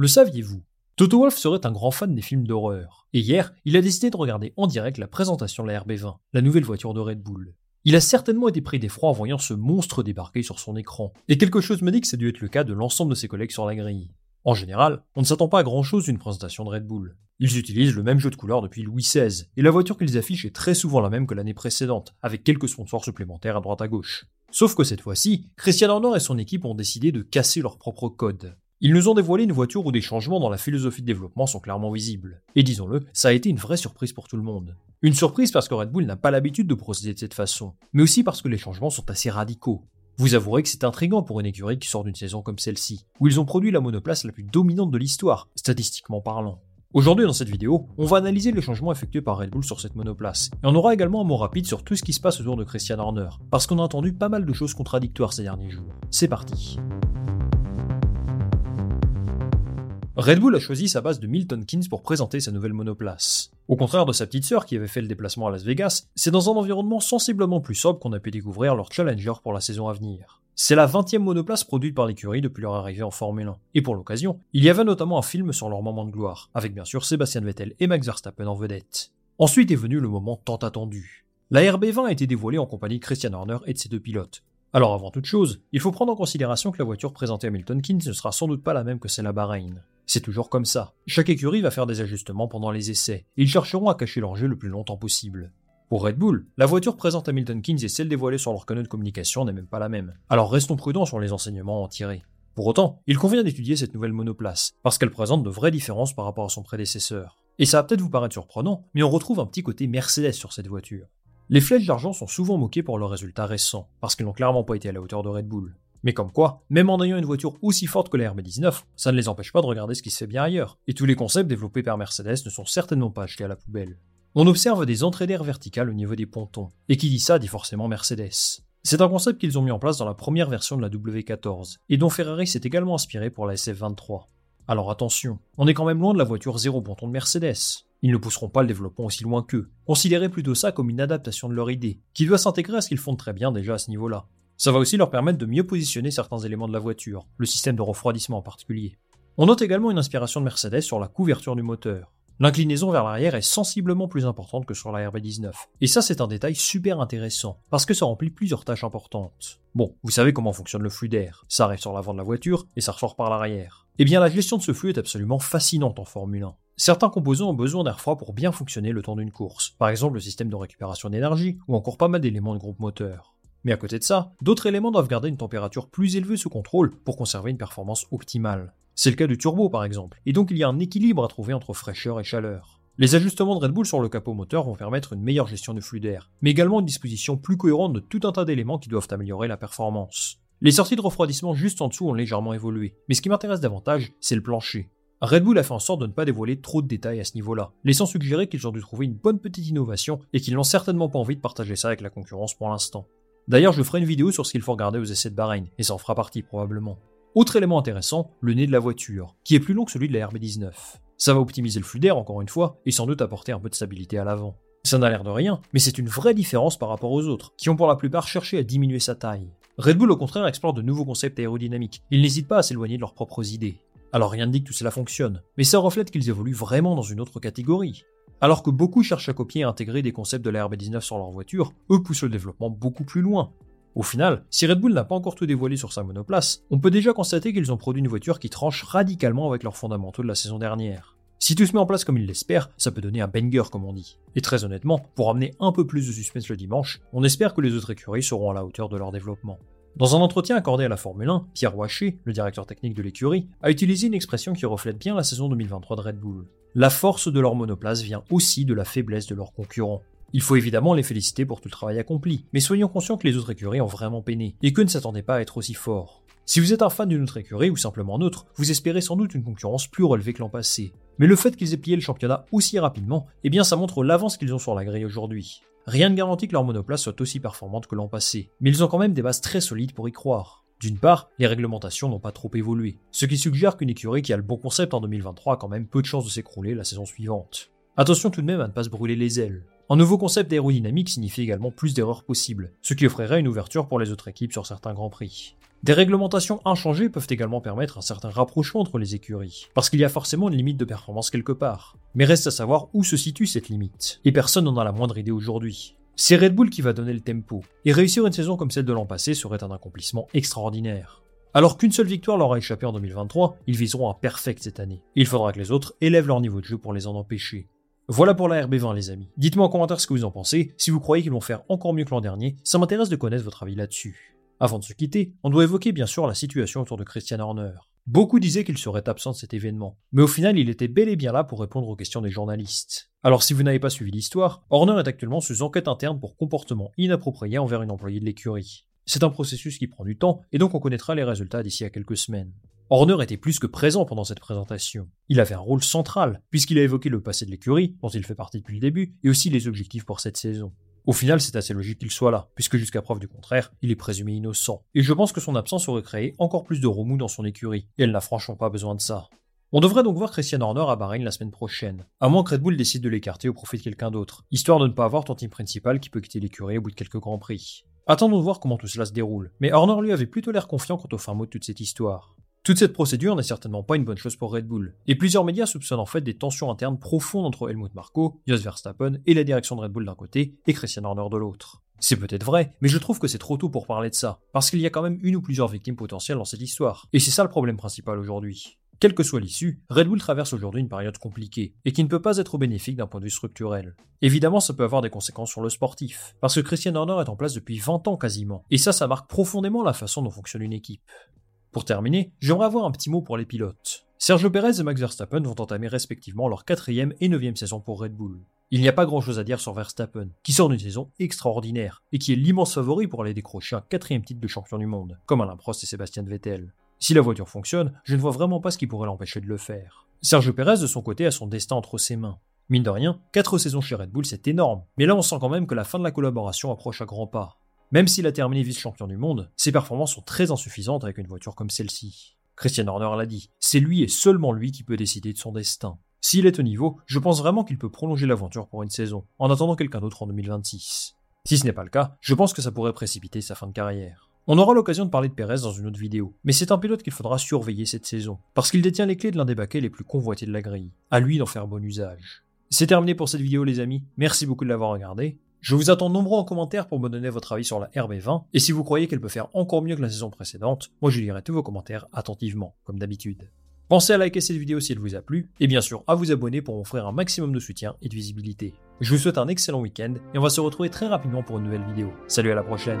Le saviez-vous? Toto Wolff serait un grand fan des films d'horreur. Et hier, il a décidé de regarder en direct la présentation de la RB20, la nouvelle voiture de Red Bull. Il a certainement été pris d'effroi en voyant ce monstre débarquer sur son écran. Et quelque chose me dit que ça a dû être le cas de l'ensemble de ses collègues sur la grille. En général, on ne s'attend pas à grand chose d'une présentation de Red Bull. Ils utilisent le même jeu de couleurs depuis Louis XVI, et la voiture qu'ils affichent est très souvent la même que l'année précédente, avec quelques sponsors supplémentaires à droite à gauche. Sauf que cette fois-ci, Christian Horner et son équipe ont décidé de casser leur propre code. Ils nous ont dévoilé une voiture où des changements dans la philosophie de développement sont clairement visibles. Et disons-le, ça a été une vraie surprise pour tout le monde. Une surprise parce que Red Bull n'a pas l'habitude de procéder de cette façon, mais aussi parce que les changements sont assez radicaux. Vous avouerez que c'est intriguant pour une écurie qui sort d'une saison comme celle-ci, où ils ont produit la monoplace la plus dominante de l'histoire, statistiquement parlant. Aujourd'hui dans cette vidéo, on va analyser les changements effectués par Red Bull sur cette monoplace, et on aura également un mot rapide sur tout ce qui se passe autour de Christian Horner, parce qu'on a entendu pas mal de choses contradictoires ces derniers jours. C'est parti. Red Bull a choisi sa base de Milton Keynes pour présenter sa nouvelle monoplace. Au contraire de sa petite sœur qui avait fait le déplacement à Las Vegas, c'est dans un environnement sensiblement plus sobre qu'on a pu découvrir leur Challenger pour la saison à venir. C'est la 20e monoplace produite par l'écurie depuis leur arrivée en Formule 1. Et pour l'occasion, il y avait notamment un film sur leur moment de gloire, avec bien sûr Sébastien Vettel et Max Verstappen en vedette. Ensuite est venu le moment tant attendu. La RB20 a été dévoilée en compagnie de Christian Horner et de ses deux pilotes. Alors avant toute chose, il faut prendre en considération que la voiture présentée à Milton Keynes ne sera sans doute pas la même que celle à Bahreïn. C'est toujours comme ça. Chaque écurie va faire des ajustements pendant les essais, ils chercheront à cacher l'enjeu le plus longtemps possible. Pour Red Bull, la voiture présente à Milton Keynes et celle dévoilée sur leur canal de communication n'est même pas la même. Alors restons prudents sur les enseignements à en tirer. Pour autant, il convient d'étudier cette nouvelle monoplace, parce qu'elle présente de vraies différences par rapport à son prédécesseur. Et ça va peut-être vous paraître surprenant, mais on retrouve un petit côté Mercedes sur cette voiture. Les flèches d'argent sont souvent moquées pour leurs résultats récents, parce qu'ils n'ont clairement pas été à la hauteur de Red Bull. Mais comme quoi, même en ayant une voiture aussi forte que la RB19, ça ne les empêche pas de regarder ce qui se fait bien ailleurs, et tous les concepts développés par Mercedes ne sont certainement pas achetés à la poubelle. On observe des entrées d'air verticales au niveau des pontons, et qui dit ça dit forcément Mercedes. C'est un concept qu'ils ont mis en place dans la première version de la W14, et dont Ferrari s'est également inspiré pour la SF23. Alors attention, on est quand même loin de la voiture zéro ponton de Mercedes. Ils ne pousseront pas le développement aussi loin qu'eux. Considérez plutôt ça comme une adaptation de leur idée, qui doit s'intégrer à ce qu'ils font très bien déjà à ce niveau-là. Ça va aussi leur permettre de mieux positionner certains éléments de la voiture, le système de refroidissement en particulier. On note également une inspiration de Mercedes sur la couverture du moteur. L'inclinaison vers l'arrière est sensiblement plus importante que sur la RB19. Et ça c'est un détail super intéressant, parce que ça remplit plusieurs tâches importantes. Bon, vous savez comment fonctionne le flux d'air. Ça arrive sur l'avant de la voiture et ça ressort par l'arrière. Eh bien la gestion de ce flux est absolument fascinante en Formule 1. Certains composants ont besoin d'air froid pour bien fonctionner le temps d'une course, par exemple le système de récupération d'énergie ou encore pas mal d'éléments de groupe moteur. Mais à côté de ça, d'autres éléments doivent garder une température plus élevée sous contrôle pour conserver une performance optimale. C'est le cas du turbo par exemple, et donc il y a un équilibre à trouver entre fraîcheur et chaleur. Les ajustements de Red Bull sur le capot moteur vont permettre une meilleure gestion du flux d'air, mais également une disposition plus cohérente de tout un tas d'éléments qui doivent améliorer la performance. Les sorties de refroidissement juste en dessous ont légèrement évolué, mais ce qui m'intéresse davantage, c'est le plancher. Red Bull a fait en sorte de ne pas dévoiler trop de détails à ce niveau-là, laissant suggérer qu'ils ont dû trouver une bonne petite innovation et qu'ils n'ont certainement pas envie de partager ça avec la concurrence pour l'instant. D'ailleurs, je ferai une vidéo sur ce qu'il faut regarder aux essais de Bahreïn, et ça en fera partie probablement. Autre élément intéressant, le nez de la voiture, qui est plus long que celui de la RB19. Ça va optimiser le flux d'air encore une fois, et sans doute apporter un peu de stabilité à l'avant. Ça n'a l'air de rien, mais c'est une vraie différence par rapport aux autres, qui ont pour la plupart cherché à diminuer sa taille. Red Bull au contraire explore de nouveaux concepts aérodynamiques, ils n'hésitent pas à s'éloigner de leurs propres idées. Alors rien ne dit que tout cela fonctionne, mais ça reflète qu'ils évoluent vraiment dans une autre catégorie. Alors que beaucoup cherchent à copier et intégrer des concepts de la RB19 sur leur voiture, eux poussent le développement beaucoup plus loin. Au final, si Red Bull n'a pas encore tout dévoilé sur sa monoplace, on peut déjà constater qu'ils ont produit une voiture qui tranche radicalement avec leurs fondamentaux de la saison dernière. Si tout se met en place comme ils l'espèrent, ça peut donner un banger comme on dit. Et très honnêtement, pour amener un peu plus de suspense le dimanche, on espère que les autres écuries seront à la hauteur de leur développement. Dans un entretien accordé à la Formule 1, Pierre Waché, le directeur technique de l'écurie, a utilisé une expression qui reflète bien la saison 2023 de Red Bull. La force de leur monoplace vient aussi de la faiblesse de leurs concurrents. Il faut évidemment les féliciter pour tout le travail accompli, mais soyons conscients que les autres écuries ont vraiment peiné, et qu'eux ne s'attendaient pas à être aussi forts. Si vous êtes un fan d'une autre écurie ou simplement autre, vous espérez sans doute une concurrence plus relevée que l'an passé. Mais le fait qu'ils aient plié le championnat aussi rapidement, eh bien ça montre l'avance qu'ils ont sur la grille aujourd'hui. Rien ne garantit que leur monoplace soit aussi performante que l'an passé, mais ils ont quand même des bases très solides pour y croire. D'une part, les réglementations n'ont pas trop évolué, ce qui suggère qu'une écurie qui a le bon concept en 2023 a quand même peu de chances de s'écrouler la saison suivante. Attention tout de même à ne pas se brûler les ailes. Un nouveau concept d'aérodynamique signifie également plus d'erreurs possibles, ce qui offrirait une ouverture pour les autres équipes sur certains grands prix. Des réglementations inchangées peuvent également permettre un certain rapprochement entre les écuries, parce qu'il y a forcément une limite de performance quelque part. Mais reste à savoir où se situe cette limite, et personne n'en a la moindre idée aujourd'hui. C'est Red Bull qui va donner le tempo, et réussir une saison comme celle de l'an passé serait un accomplissement extraordinaire. Alors qu'une seule victoire leur a échappé en 2023, ils viseront un perfect cette année. Il faudra que les autres élèvent leur niveau de jeu pour les en empêcher. Voilà pour la RB20 les amis. Dites-moi en commentaire ce que vous en pensez, si vous croyez qu'ils vont faire encore mieux que l'an dernier, ça m'intéresse de connaître votre avis là-dessus. Avant de se quitter, on doit évoquer bien sûr la situation autour de Christian Horner. Beaucoup disaient qu'il serait absent de cet événement, mais au final il était bel et bien là pour répondre aux questions des journalistes. Alors si vous n'avez pas suivi l'histoire, Horner est actuellement sous enquête interne pour comportement inapproprié envers une employée de l'écurie. C'est un processus qui prend du temps, et donc on connaîtra les résultats d'ici à quelques semaines. Horner était plus que présent pendant cette présentation. Il avait un rôle central, puisqu'il a évoqué le passé de l'écurie, dont il fait partie depuis le début, et aussi les objectifs pour cette saison. Au final, c'est assez logique qu'il soit là, puisque jusqu'à preuve du contraire, il est présumé innocent. Et je pense que son absence aurait créé encore plus de remous dans son écurie, et elle n'a franchement pas besoin de ça. On devrait donc voir Christian Horner à Bahreïn la semaine prochaine, à moins que Red Bull décide de l'écarter au profit de quelqu'un d'autre, histoire de ne pas avoir ton team principal qui peut quitter l'écurie au bout de quelques grands prix. Attendons de voir comment tout cela se déroule, mais Horner lui avait plutôt l'air confiant quant au fin mot de toute cette histoire. Toute cette procédure n'est certainement pas une bonne chose pour Red Bull, et plusieurs médias soupçonnent en fait des tensions internes profondes entre Helmut Marko, Jos Verstappen et la direction de Red Bull d'un côté et Christian Horner de l'autre. C'est peut-être vrai, mais je trouve que c'est trop tôt pour parler de ça, parce qu'il y a quand même une ou plusieurs victimes potentielles dans cette histoire, et c'est ça le problème principal aujourd'hui. Quelle que soit l'issue, Red Bull traverse aujourd'hui une période compliquée, et qui ne peut pas être bénéfique d'un point de vue structurel. Évidemment, ça peut avoir des conséquences sur le sportif, parce que Christian Horner est en place depuis 20 ans quasiment, et ça, ça marque profondément la façon dont fonctionne une équipe. Pour terminer, j'aimerais avoir un petit mot pour les pilotes. Sergio Perez et Max Verstappen vont entamer respectivement leur quatrième et neuvième saison pour Red Bull. Il n'y a pas grand chose à dire sur Verstappen, qui sort d'une saison extraordinaire, et qui est l'immense favori pour aller décrocher un quatrième titre de champion du monde, comme Alain Prost et Sébastien Vettel. Si la voiture fonctionne, je ne vois vraiment pas ce qui pourrait l'empêcher de le faire. Sergio Perez de son côté a son destin entre ses mains. Mine de rien, 4 saisons chez Red Bull c'est énorme, mais là on sent quand même que la fin de la collaboration approche à grands pas. Même s'il a terminé vice-champion du monde, ses performances sont très insuffisantes avec une voiture comme celle-ci. Christian Horner l'a dit, c'est lui et seulement lui qui peut décider de son destin. S'il est au niveau, je pense vraiment qu'il peut prolonger l'aventure pour une saison, en attendant quelqu'un d'autre en 2026. Si ce n'est pas le cas, je pense que ça pourrait précipiter sa fin de carrière. On aura l'occasion de parler de Perez dans une autre vidéo, mais c'est un pilote qu'il faudra surveiller cette saison, parce qu'il détient les clés de l'un des baquets les plus convoités de la grille. À lui d'en faire bon usage. C'est terminé pour cette vidéo les amis, merci beaucoup de l'avoir regardé, je vous attends nombreux en commentaire pour me donner votre avis sur la RB20, et si vous croyez qu'elle peut faire encore mieux que la saison précédente, moi je lirai tous vos commentaires attentivement, comme d'habitude. Pensez à liker cette vidéo si elle vous a plu, et bien sûr à vous abonner pour m'offrir un maximum de soutien et de visibilité. Je vous souhaite un excellent week-end, et on va se retrouver très rapidement pour une nouvelle vidéo. Salut à la prochaine